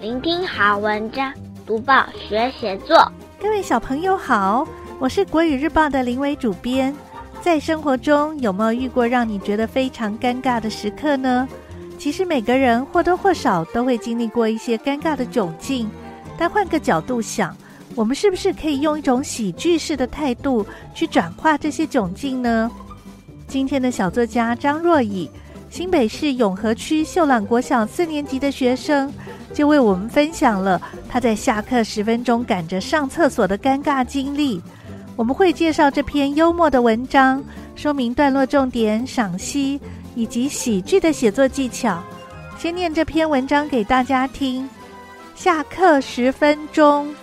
聆听好文章，读报学写作。各位小朋友好，我是国语日报的林伟主编。在生活中有没有遇过让你觉得非常尴尬的时刻呢？其实每个人或多或少都会经历过一些尴尬的窘境，但换个角度想，我们是不是可以用一种喜剧式的态度去转化这些窘境呢？今天的小作家张若昰，新北市永和区秀朗国小四年级的学生，就为我们分享了他在下课十分钟赶着上厕所的尴尬经历。我们会介绍这篇幽默的文章，说明段落重点、赏析以及喜剧的写作技巧。先念这篇文章给大家听。下课十分钟，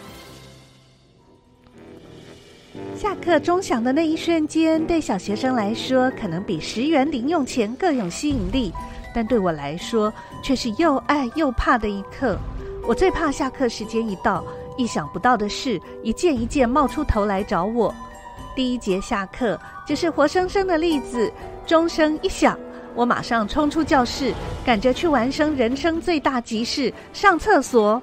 下课钟响的那一瞬间，对小学生来说，可能比十元零用钱更有吸引力。但对我来说，却是又爱又怕的一刻。我最怕下课时间一到，意想不到的事一件一件冒出头来找我。第一节下课就是活生生的例子。钟声一响，我马上冲出教室，赶着去完成人生最大急事——上厕所。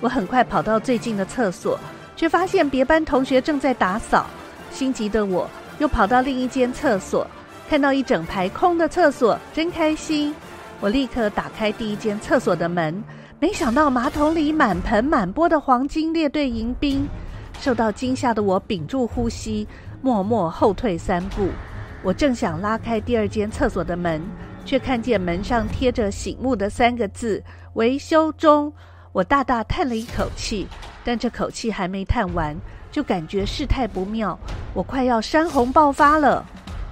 我很快跑到最近的厕所，却发现别班同学正在打扫。心急的我又跑到另一间厕所。看到一整排空的厕所，真开心！我立刻打开第一间厕所的门，没想到马桶里满盆满钵的黄金列队迎宾。受到惊吓的我屏住呼吸，默默后退三步。我正想拉开第二间厕所的门，却看见门上贴着醒目的三个字“维修中”。我大大叹了一口气，但这口气还没叹完，就感觉事态不妙，我快要山洪爆发了。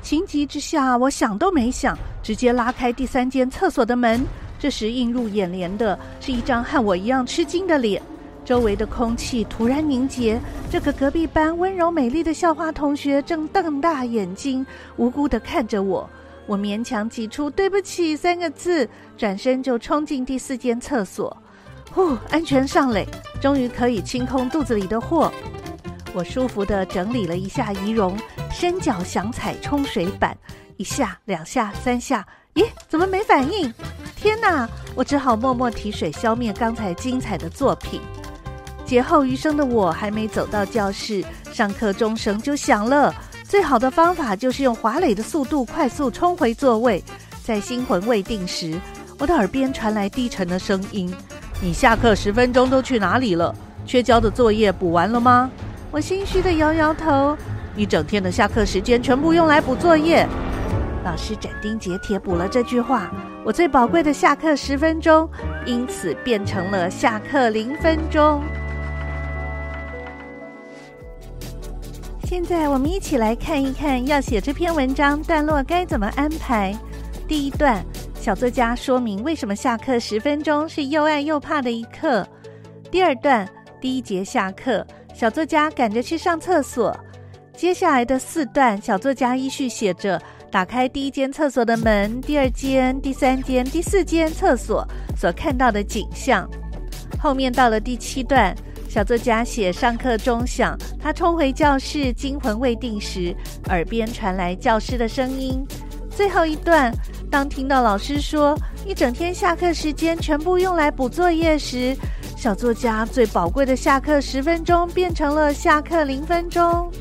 情急之下，我想都没想，直接拉开第三间厕所的门。这时映入眼帘的是一张和我一样吃惊的脸，周围的空气突然凝结。这个隔壁班温柔美丽的校花同学正瞪大眼睛，无辜地看着我。我勉强挤出“对不起”三个字，转身就冲进第四间厕所。呼，安全上垒，终于可以清空肚子里的货。我舒服地整理了一下仪容，伸脚想踩冲水板，一下、两下、三下，咦，怎么没反应？天哪！我只好默默提水消灭刚才精彩的作品。劫后余生的我还没走到教室，上课钟声就响了。最好的方法就是用滑垒的速度快速冲回座位。在心魂未定时，我的耳边传来低沉的声音：“你下课十分钟都去哪里了？缺交的作业补完了吗？”我心虚的摇摇头，一整天的下课时间全部用来补作业。老师斩钉截铁补了这句话，我最宝贵的下课十分钟，因此变成了下课零分钟。现在我们一起来看一看，要写这篇文章段落该怎么安排。第一段，小作家说明为什么下课十分钟是又爱又怕的一刻。第二段，第一节下课。小作家赶着去上厕所，接下来的四段，小作家依序写着打开第一间厕所的门，第二间、第三间、第四间厕所所看到的景象。后面到了第七段，小作家写上课钟响，他冲回教室，惊魂未定时，耳边传来教师的声音。最后一段，当听到老师说一整天下课时间全部用来补作业时，小作家最宝贵的下课十分钟变成了下课零分钟。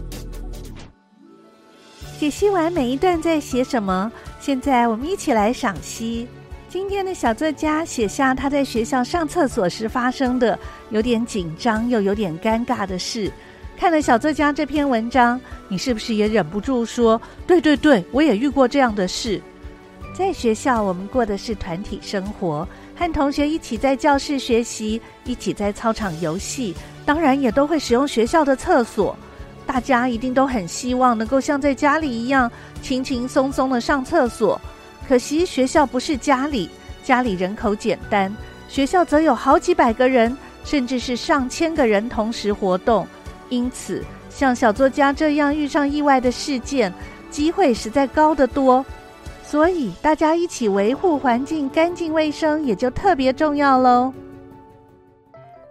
解析完每一段在写什么，现在我们一起来赏析。今天的小作家写下他在学校上厕所时发生的有点紧张又有点尴尬的事。看了小作家这篇文章，你是不是也忍不住说：“对对对，我也遇过这样的事。”在学校，我们过的是团体生活。和同学一起在教室学习，一起在操场游戏，当然也都会使用学校的厕所。大家一定都很希望能够像在家里一样轻轻松松的上厕所。可惜学校不是家里，家里人口简单，学校则有好几百个人，甚至是上千个人同时活动。因此，像小作家这样遇上意外的事件，机会实在高得多。所以，大家一起维护环境干净卫生也就特别重要喽。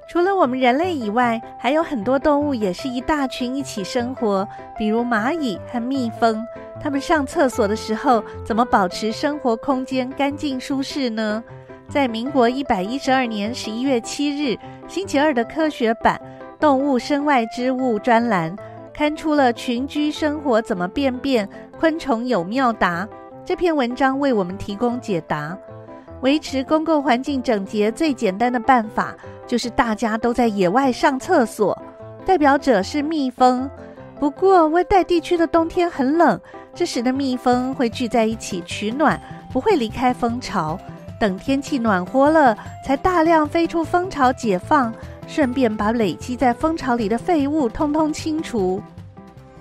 除了我们人类以外，还有很多动物也是一大群一起生活，比如蚂蚁和蜜蜂。它们上厕所的时候，怎么保持生活空间干净舒适呢？在民国一百一十二年十一月七日星期二的科学版《动物身外之物》专栏，刊出了群居生活怎么便便，昆虫有妙答。这篇文章为我们提供解答。维持公共环境整洁最简单的办法，就是大家都在野外上厕所。代表者是蜜蜂。不过温带地区的冬天很冷，这时的蜜蜂会聚在一起取暖，不会离开蜂巢。等天气暖和了，才大量飞出蜂巢解放，顺便把累积在蜂巢里的废物通通清除。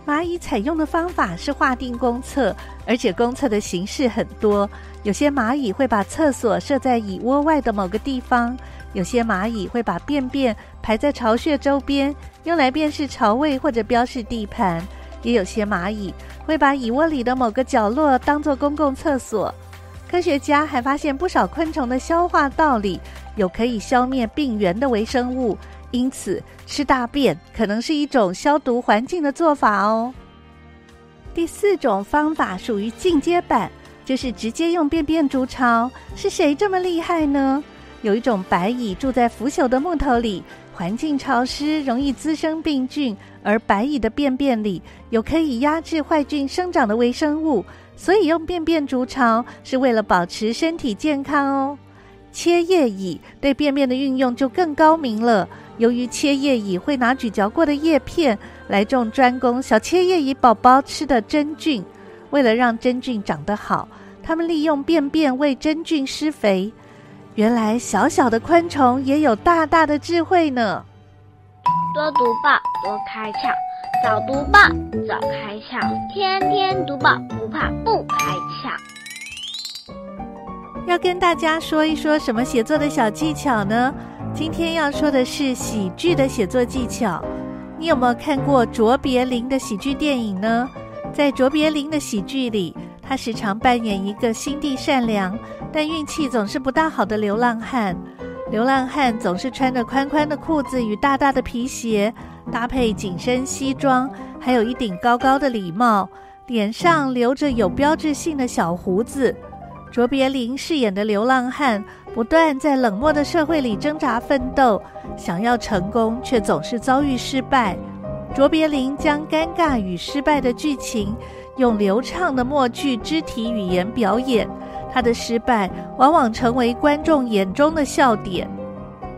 蚂蚁采用的方法是划定公厕，而且公厕的形式很多。有些蚂蚁会把厕所设在蚁窝外的某个地方，有些蚂蚁会把便便排在巢穴周边，用来辨识巢位或者标示地盘。也有些蚂蚁会把蚁窝里的某个角落当做公共厕所。科学家还发现不少昆虫的消化道里有可以消灭病原的微生物，因此吃大便可能是一种消毒环境的做法哦。第四种方法属于进阶版，就是直接用便便筑巢。是谁这么厉害呢？有一种白蚁住在腐朽的木头里，环境潮湿，容易滋生病菌，而白蚁的便便里有可以压制坏菌生长的微生物。所以用便便筑巢是为了保持身体健康哦。切叶蚁对便便的运用就更高明了。由于切叶蚁会拿咀嚼过的叶片来种专供小切叶蚁宝宝吃的真菌，为了让真菌长得好，它们利用便便为真菌施肥。原来小小的昆虫也有大大的智慧呢。多读报，多开窍。早读报，早开窍；天天读报，不怕不开窍。要跟大家说一说什么写作的小技巧呢？今天要说的是喜剧的写作技巧。你有没有看过卓别林的喜剧电影呢？在卓别林的喜剧里，他时常扮演一个心地善良但运气总是不大好的流浪汉。流浪汉总是穿着宽宽的裤子与大大的皮鞋。搭配紧身西装，还有一顶高高的礼帽，脸上留着有标志性的小胡子。卓别林饰演的流浪汉不断在冷漠的社会里挣扎奋斗，想要成功，却总是遭遇失败。卓别林将尴尬与失败的剧情用流畅的默剧肢体语言表演，他的失败往往成为观众眼中的笑点。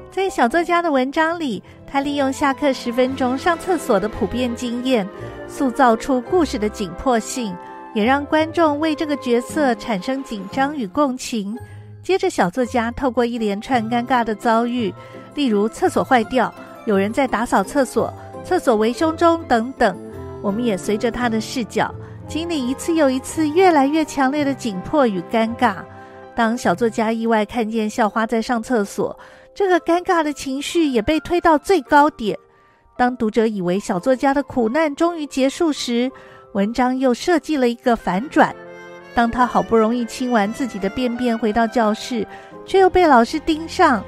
在小作家的文章里，他利用下课十分钟上厕所的普遍经验，塑造出故事的紧迫性，也让观众为这个角色产生紧张与共情。接着，小作家透过一连串尴尬的遭遇，例如厕所坏掉、有人在打扫厕所、厕所维修中等等，我们也随着他的视角，经历一次又一次越来越强烈的紧迫与尴尬。当小作家意外看见校花在上厕所，这个尴尬的情绪也被推到最高点。当读者以为小作家的苦难终于结束时，文章又设计了一个反转。当他好不容易清完自己的便便回到教室，却又被老师盯上，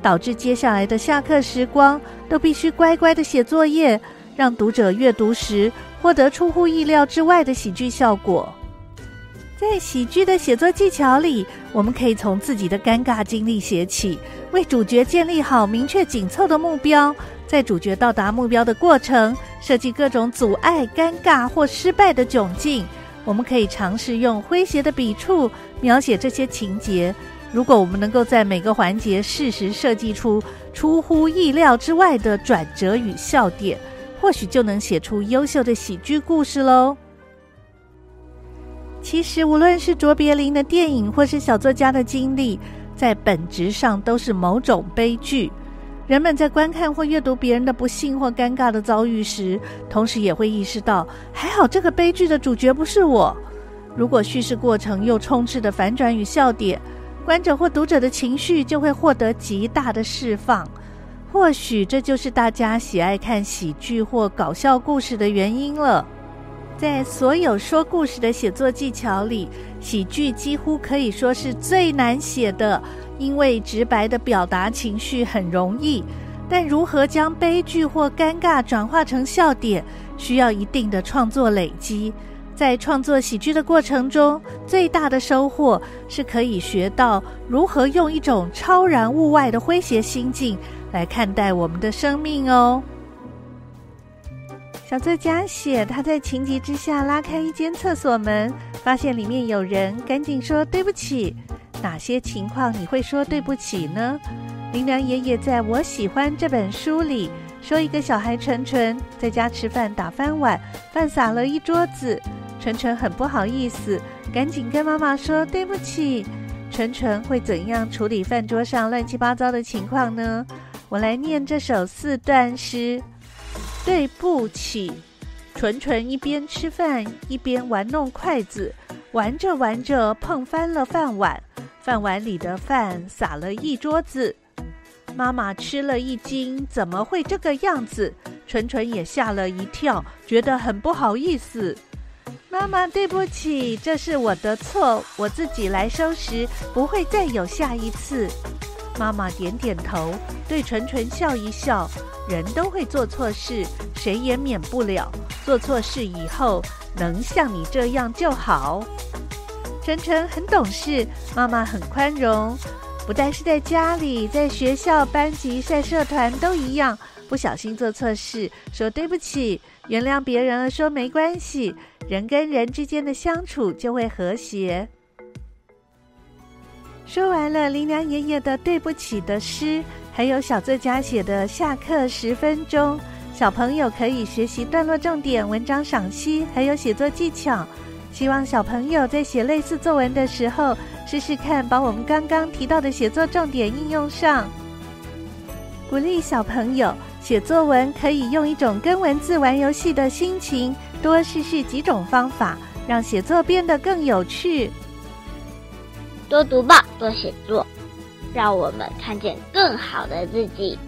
导致接下来的下课时光都必须乖乖的写作业，让读者阅读时获得出乎意料之外的喜剧效果。在喜剧的写作技巧里，我们可以从自己的尴尬经历写起，为主角建立好明确紧凑的目标，在主角到达目标的过程，设计各种阻碍、尴尬或失败的窘境。我们可以尝试用诙谐的笔触描写这些情节。如果我们能够在每个环节适时设计出出乎意料之外的转折与笑点，或许就能写出优秀的喜剧故事喽。其实，无论是卓别林的电影，或是小作家的经历，在本质上都是某种悲剧。人们在观看或阅读别人的不幸或尴尬的遭遇时，同时也会意识到，还好这个悲剧的主角不是我。如果叙事过程又充斥着反转与笑点，观者或读者的情绪就会获得极大的释放。或许这就是大家喜爱看喜剧或搞笑故事的原因了。在所有说故事的写作技巧里，喜剧几乎可以说是最难写的，因为直白的表达情绪很容易，但如何将悲剧或尴尬转化成笑点，需要一定的创作累积。在创作喜剧的过程中，最大的收获是可以学到如何用一种超然物外的诙谐心境来看待我们的生命哦。小作家写，他在情急之下拉开一间厕所门，发现里面有人，赶紧说对不起。哪些情况你会说对不起呢？林良爷爷在我喜欢这本书里说，一个小孩纯纯在家吃饭打翻碗，饭洒了一桌子。纯纯很不好意思，赶紧跟妈妈说对不起。纯纯会怎样处理饭桌上乱七八糟的情况呢？我来念这首四段诗：对不起。纯纯一边吃饭一边玩弄筷子，玩着玩着碰翻了饭碗，饭碗里的饭洒了一桌子。妈妈吃了一惊，怎么会这个样子？纯纯也吓了一跳，觉得很不好意思。妈妈，对不起，这是我的错，我自己来收拾，不会再有下一次。妈妈点点头，对纯纯笑一笑。人都会做错事，谁也免不了。做错事以后，能像你这样就好。纯纯很懂事，妈妈很宽容，不但是在家里，在学校、班级、在社团都一样。不小心做错事，说对不起，原谅别人了，说没关系，人跟人之间的相处就会和谐。说完了林良爷爷的对不起的诗，还有小作家写的下课十分钟，小朋友可以学习段落重点、文章赏析，还有写作技巧。希望小朋友在写类似作文的时候，试试看把我们刚刚提到的写作重点应用上。鼓励小朋友写作文，可以用一种跟文字玩游戏的心情，多试试几种方法，让写作变得更有趣。多读报，多写作，让我们看见更好的自己。